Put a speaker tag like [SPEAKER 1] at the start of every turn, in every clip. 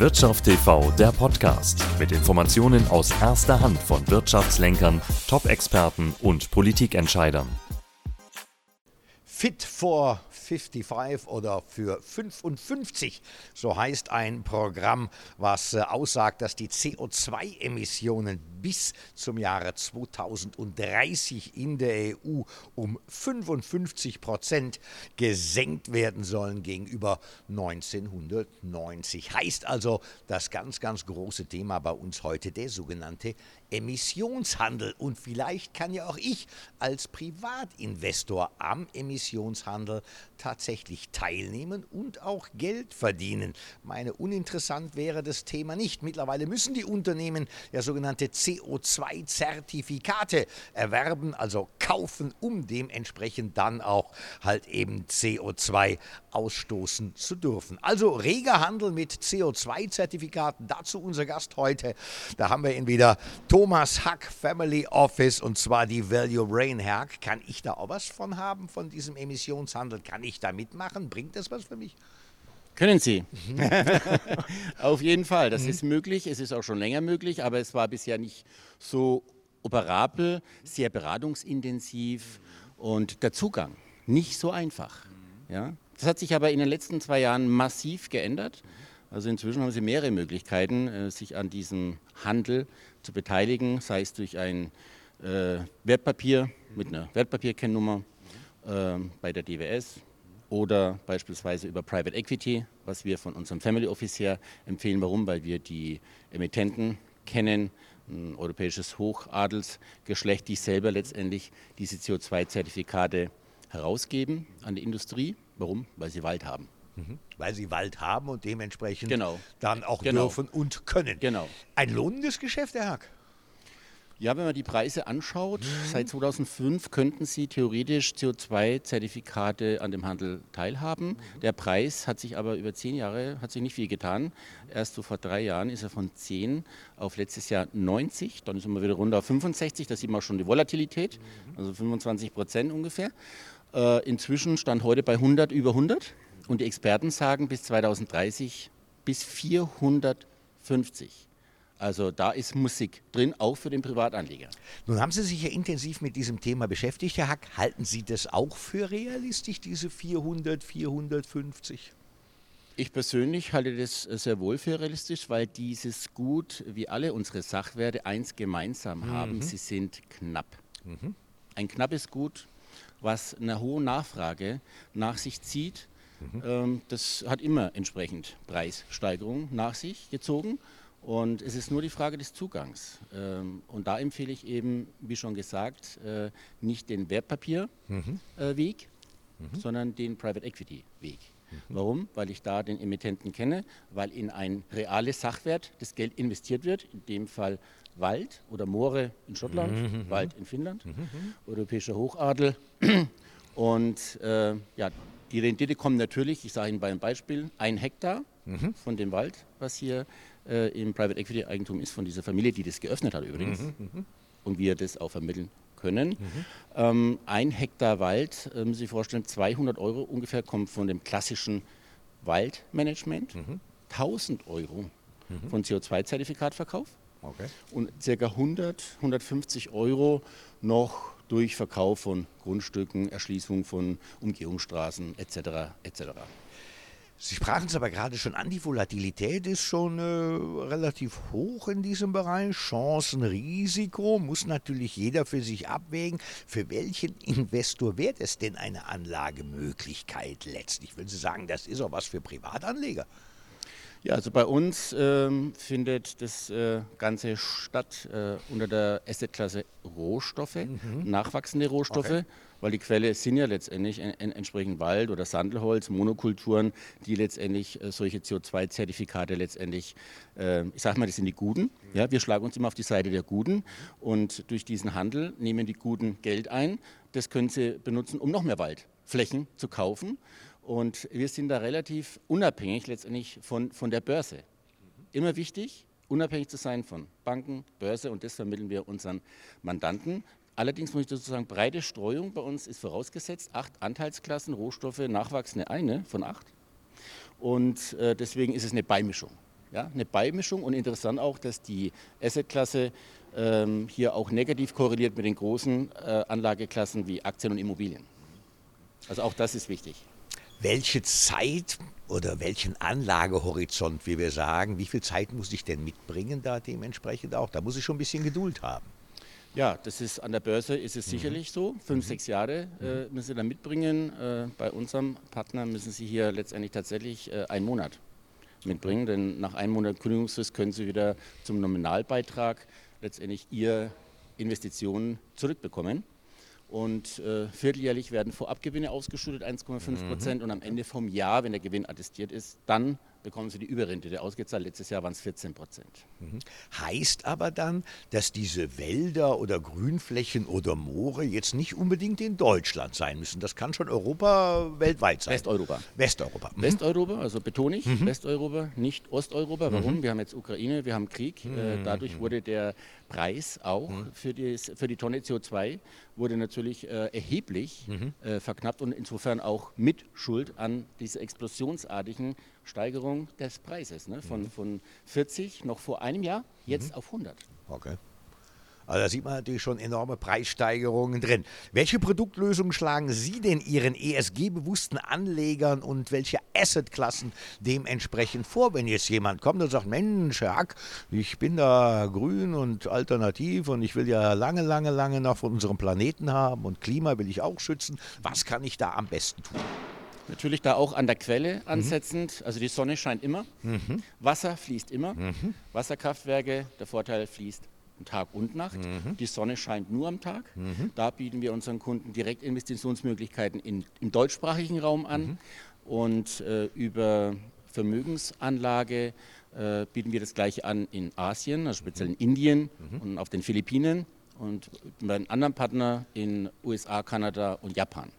[SPEAKER 1] Wirtschaft TV, der Podcast mit Informationen aus erster Hand von Wirtschaftslenkern, Top-Experten und Politikentscheidern.
[SPEAKER 2] Fit for 55 oder für 55. So heißt ein Programm, was äh, aussagt, dass die CO2-Emissionen bis zum Jahre 2030 in der EU um 55 Prozent gesenkt werden sollen gegenüber 1990. Heißt also, das ganz, ganz große Thema bei uns heute der sogenannte Emissionshandel. Und vielleicht kann ja auch ich als Privatinvestor am Emissionshandel tatsächlich teilnehmen und auch Geld verdienen. Meine, uninteressant wäre das Thema nicht. Mittlerweile müssen die Unternehmen ja sogenannte CO2-Zertifikate erwerben, also kaufen, um dementsprechend dann auch halt eben CO2 ausstoßen zu dürfen. Also reger Handel mit CO2-Zertifikaten. Dazu unser Gast heute. Da haben wir ihn wieder. Thomas Hack, Family Office und zwar die Value Brain Hack. Kann ich da auch was von haben, von diesem Emissionshandel? Kann ich da mitmachen? Bringt das was für mich?
[SPEAKER 3] Können Sie. Auf jeden Fall. Das mhm. ist möglich. Es ist auch schon länger möglich, aber es war bisher nicht so operabel, sehr beratungsintensiv und der Zugang nicht so einfach. Ja? Das hat sich aber in den letzten zwei Jahren massiv geändert. Also inzwischen haben Sie mehrere Möglichkeiten, äh, sich an diesem Handel zu beteiligen, sei es durch ein äh, Wertpapier mit einer Wertpapierkennnummer äh, bei der DWS oder beispielsweise über Private Equity, was wir von unserem Family Office her empfehlen. Warum? Weil wir die Emittenten kennen, ein europäisches Hochadelsgeschlecht, die selber letztendlich diese CO2-Zertifikate herausgeben an die Industrie. Warum? Weil sie Wald haben.
[SPEAKER 2] Mhm. Weil sie Wald haben und dementsprechend
[SPEAKER 3] genau.
[SPEAKER 2] dann auch
[SPEAKER 3] genau.
[SPEAKER 2] dürfen und können.
[SPEAKER 3] Genau.
[SPEAKER 2] Ein lohnendes Geschäft, Herr Hack?
[SPEAKER 3] Ja, wenn man die Preise anschaut, mhm. seit 2005 könnten Sie theoretisch CO2-Zertifikate an dem Handel teilhaben. Mhm. Der Preis hat sich aber über zehn Jahre, hat sich nicht viel getan. Erst so vor drei Jahren ist er von 10 auf letztes Jahr 90, dann ist er wieder runter auf 65, da sieht man auch schon die Volatilität, mhm. also 25 Prozent ungefähr. Äh, inzwischen stand heute bei 100, über 100 und die Experten sagen bis 2030 bis 450. Also da ist Musik drin, auch für den Privatanleger.
[SPEAKER 2] Nun haben Sie sich ja intensiv mit diesem Thema beschäftigt, Herr Hack. Halten Sie das auch für realistisch, diese 400, 450?
[SPEAKER 3] Ich persönlich halte das sehr wohl für realistisch, weil dieses Gut, wie alle unsere Sachwerte, eins gemeinsam haben, mhm. sie sind knapp. Mhm. Ein knappes Gut was eine hohe Nachfrage nach sich zieht. Mhm. Das hat immer entsprechend Preissteigerungen nach sich gezogen. Und es ist nur die Frage des Zugangs. Ähm, und da empfehle ich eben, wie schon gesagt, äh, nicht den Wertpapierweg, mhm. mhm. sondern den Private Equity Weg. Mhm. Warum? Weil ich da den Emittenten kenne, weil in ein reales Sachwert das Geld investiert wird, in dem Fall Wald oder Moore in Schottland, mhm. mhm. Wald in Finnland, mhm, mhm. europäischer Hochadel. Und äh, ja, die Rendite kommt natürlich, ich sage Ihnen bei einem Beispiel, ein Hektar mhm. von dem Wald, was hier äh, im Private Equity Eigentum ist, von dieser Familie, die das geöffnet hat übrigens. Mhm. Und wir das auch vermitteln können. Ähm, ein Hektar Wald, äh, müssen Sie sich vorstellen, 200 Euro ungefähr kommt von dem klassischen Waldmanagement, 1000 Euro von CO2-Zertifikatverkauf Okay. Und ca. 100, 150 Euro noch durch Verkauf von Grundstücken, Erschließung von Umgehungsstraßen etc. etc.
[SPEAKER 2] Sie sprachen es aber gerade schon an, die Volatilität ist schon äh, relativ hoch in diesem Bereich. Chancen, Risiko muss natürlich jeder für sich abwägen. Für welchen Investor wäre es denn eine Anlagemöglichkeit letztlich? Würden Sie sagen, das ist auch was für Privatanleger?
[SPEAKER 3] Ja, also bei uns ähm, findet das äh, Ganze statt äh, unter der Assetklasse Rohstoffe, mhm. nachwachsende Rohstoffe, okay. weil die Quelle sind ja letztendlich en en entsprechend Wald oder Sandelholz, Monokulturen, die letztendlich äh, solche CO2-Zertifikate letztendlich, äh, ich sage mal, das sind die Guten. Mhm. Ja, wir schlagen uns immer auf die Seite der Guten und durch diesen Handel nehmen die Guten Geld ein. Das können sie benutzen, um noch mehr Waldflächen zu kaufen. Und wir sind da relativ unabhängig letztendlich von, von der Börse. Immer wichtig, unabhängig zu sein von Banken, Börse und das vermitteln wir unseren Mandanten. Allerdings muss ich dazu sagen, breite Streuung bei uns ist vorausgesetzt. Acht Anteilsklassen, Rohstoffe, nachwachsende eine von acht. Und äh, deswegen ist es eine Beimischung. Ja, eine Beimischung und interessant auch, dass die Assetklasse ähm, hier auch negativ korreliert mit den großen äh, Anlageklassen wie Aktien und Immobilien. Also auch das ist wichtig.
[SPEAKER 2] Welche Zeit oder welchen Anlagehorizont, wie wir sagen, wie viel Zeit muss ich denn mitbringen da dementsprechend auch? Da muss ich schon ein bisschen Geduld haben.
[SPEAKER 3] Ja, das ist an der Börse ist es mhm. sicherlich so. Fünf, mhm. sechs Jahre äh, müssen Sie da mitbringen. Äh, bei unserem Partner müssen Sie hier letztendlich tatsächlich äh, einen Monat mitbringen, denn nach einem Monat Kündigungsfrist können Sie wieder zum Nominalbeitrag letztendlich Ihre Investitionen zurückbekommen. Und äh, vierteljährlich werden Vorabgewinne ausgeschüttet, 1,5 Prozent. Mhm. Und am Ende vom Jahr, wenn der Gewinn attestiert ist, dann bekommen sie die Überrente. Ausgezahlt letztes Jahr waren es 14 Prozent.
[SPEAKER 2] Mhm. Heißt aber dann, dass diese Wälder oder Grünflächen oder Moore jetzt nicht unbedingt in Deutschland sein müssen. Das kann schon Europa weltweit sein.
[SPEAKER 3] Westeuropa.
[SPEAKER 2] Westeuropa.
[SPEAKER 3] Mhm. Westeuropa, also betone ich, mhm. Westeuropa, nicht Osteuropa. Warum? Mhm. Wir haben jetzt Ukraine, wir haben Krieg. Äh, mhm. dadurch wurde der Preis auch für, die, für die Tonne CO2 wurde natürlich äh, erheblich äh, verknappt und insofern auch mit Schuld an dieser explosionsartigen Steigerung des Preises. Ne? Von, mhm. von 40 noch vor einem Jahr, jetzt mhm. auf 100.
[SPEAKER 2] Okay. Also da sieht man natürlich schon enorme Preissteigerungen drin. Welche Produktlösungen schlagen Sie denn Ihren ESG-bewussten Anlegern und welche Assetklassen dementsprechend vor, wenn jetzt jemand kommt und sagt, Mensch, Herr Hack, ich bin da grün und alternativ und ich will ja lange, lange, lange noch von unserem Planeten haben und Klima will ich auch schützen. Was kann ich da am besten tun?
[SPEAKER 3] Natürlich da auch an der Quelle mhm. ansetzend. Also die Sonne scheint immer, mhm. Wasser fließt immer. Mhm. Wasserkraftwerke, der Vorteil fließt Tag und Nacht. Mhm. Die Sonne scheint nur am Tag. Mhm. Da bieten wir unseren Kunden direkt Investitionsmöglichkeiten in, im deutschsprachigen Raum an. Mhm. Und äh, über Vermögensanlage äh, bieten wir das gleiche an in Asien, also speziell in Indien und auf den Philippinen und bei einem anderen Partner in USA, Kanada und Japan.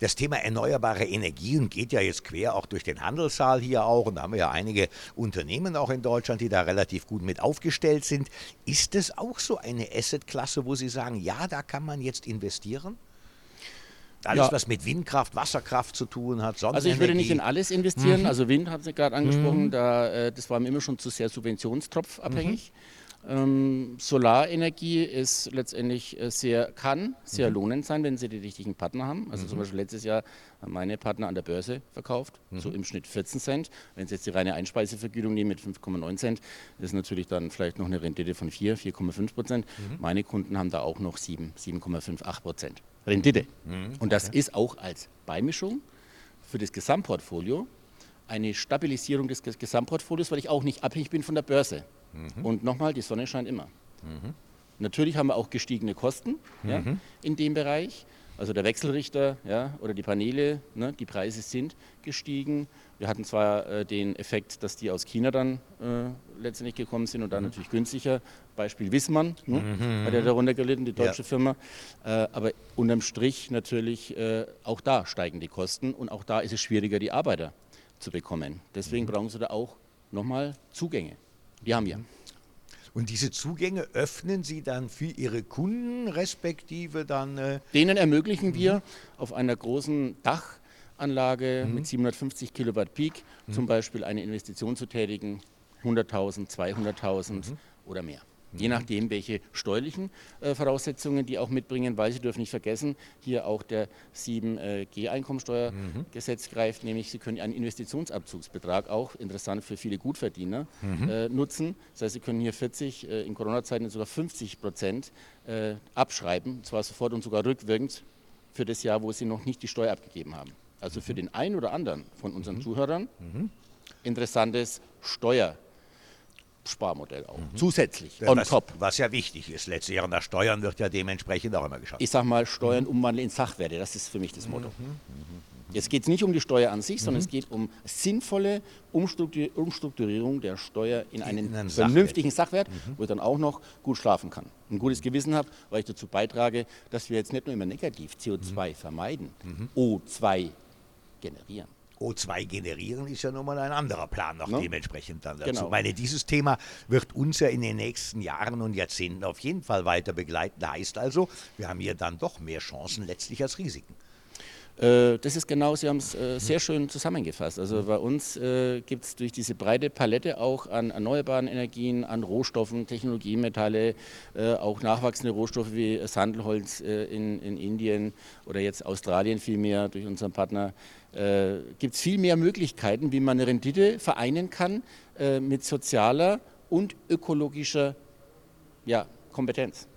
[SPEAKER 2] Das Thema erneuerbare Energien geht ja jetzt quer auch durch den Handelssaal hier auch. Und da haben wir ja einige Unternehmen auch in Deutschland, die da relativ gut mit aufgestellt sind. Ist es auch so eine Assetklasse, wo Sie sagen, ja, da kann man jetzt investieren? Alles, ja. was mit Windkraft, Wasserkraft zu tun hat,
[SPEAKER 3] Also ich würde nicht in alles investieren. Mhm. Also Wind haben Sie gerade angesprochen, mhm. da, äh, das war mir immer schon zu sehr subventionstropfabhängig. Mhm. Ähm, Solarenergie ist letztendlich äh, sehr, kann sehr mhm. lohnend sein, wenn Sie die richtigen Partner haben. Also mhm. zum Beispiel letztes Jahr haben meine Partner an der Börse verkauft, mhm. so im Schnitt 14 Cent. Wenn Sie jetzt die reine Einspeisevergütung nehmen mit 5,9 Cent, ist natürlich dann vielleicht noch eine Rendite von 4, 4,5 Prozent. Mhm. Meine Kunden haben da auch noch 7, 7,58 Prozent Rendite. Mhm. Und das okay. ist auch als Beimischung für das Gesamtportfolio eine Stabilisierung des Gesamtportfolios, weil ich auch nicht abhängig bin von der Börse. Mhm. Und nochmal, die Sonne scheint immer. Mhm. Natürlich haben wir auch gestiegene Kosten ja, mhm. in dem Bereich. Also der Wechselrichter ja, oder die Paneele, ne, die Preise sind gestiegen. Wir hatten zwar äh, den Effekt, dass die aus China dann äh, letztendlich gekommen sind und dann mhm. natürlich günstiger. Beispiel Wissmann, ne, mhm. hat ja darunter gelitten, die deutsche ja. Firma. Äh, aber unterm Strich natürlich äh, auch da steigen die Kosten und auch da ist es schwieriger, die Arbeiter zu bekommen. Deswegen mhm. brauchen sie da auch nochmal Zugänge. Die haben wir.
[SPEAKER 2] Und diese Zugänge öffnen Sie dann für Ihre Kunden, respektive dann. Äh
[SPEAKER 3] Denen ermöglichen wir mhm. auf einer großen Dachanlage mhm. mit 750 Kilowatt Peak mhm. zum Beispiel eine Investition zu tätigen, 100.000, 200.000 mhm. oder mehr. Je nachdem, welche steuerlichen äh, Voraussetzungen die auch mitbringen, weil Sie dürfen nicht vergessen, hier auch der 7G-Einkommensteuergesetz mhm. greift, nämlich Sie können einen Investitionsabzugsbetrag auch, interessant für viele Gutverdiener, mhm. äh, nutzen. Das heißt, Sie können hier 40, äh, in Corona-Zeiten sogar 50 Prozent äh, abschreiben, und zwar sofort und sogar rückwirkend für das Jahr, wo Sie noch nicht die Steuer abgegeben haben. Also für mhm. den einen oder anderen von unseren mhm. Zuhörern mhm. interessantes Steuer Sparmodell auch. Mhm. Zusätzlich,
[SPEAKER 2] on was, top. Was ja wichtig ist. Letztlich nach Steuern wird ja dementsprechend auch immer geschafft.
[SPEAKER 3] Ich sage mal, Steuern mhm. umwandeln in Sachwerte. Das ist für mich das Motto. Mhm. Jetzt geht es nicht um die Steuer an sich, sondern es geht um sinnvolle Umstrukturierung der Steuer in einen in vernünftigen Sachwert, Sachwert wo ich dann auch noch gut schlafen kann. Ein gutes Gewissen habe, weil ich dazu beitrage, dass wir jetzt nicht nur immer negativ CO2 vermeiden, O2 generieren.
[SPEAKER 2] O2 generieren, ist ja nochmal ein anderer Plan noch no? dementsprechend dann dazu. Genau. Weil dieses Thema wird uns ja in den nächsten Jahren und Jahrzehnten auf jeden Fall weiter begleiten. Heißt also, wir haben hier dann doch mehr Chancen letztlich als Risiken.
[SPEAKER 3] Äh, das ist genau, Sie haben es äh, sehr schön zusammengefasst. Also bei uns äh, gibt es durch diese breite Palette auch an erneuerbaren Energien, an Rohstoffen, Technologiemetalle, auch nachwachsende Rohstoffe wie Sandelholz in, in Indien oder jetzt Australien vielmehr durch unseren Partner, gibt es viel mehr Möglichkeiten, wie man eine Rendite vereinen kann mit sozialer und ökologischer ja, Kompetenz.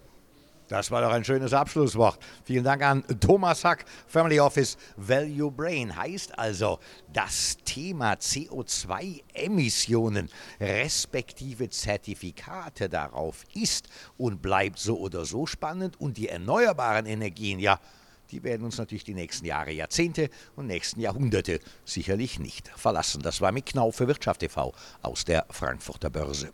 [SPEAKER 2] Das war doch ein schönes Abschlusswort. Vielen Dank an Thomas Hack, Family Office Value Brain. Heißt also, das Thema CO2-Emissionen respektive Zertifikate darauf ist und bleibt so oder so spannend und die erneuerbaren Energien, ja, die werden uns natürlich die nächsten Jahre, Jahrzehnte und nächsten Jahrhunderte sicherlich nicht verlassen. Das war Mick Knau für Wirtschaft TV aus der Frankfurter Börse.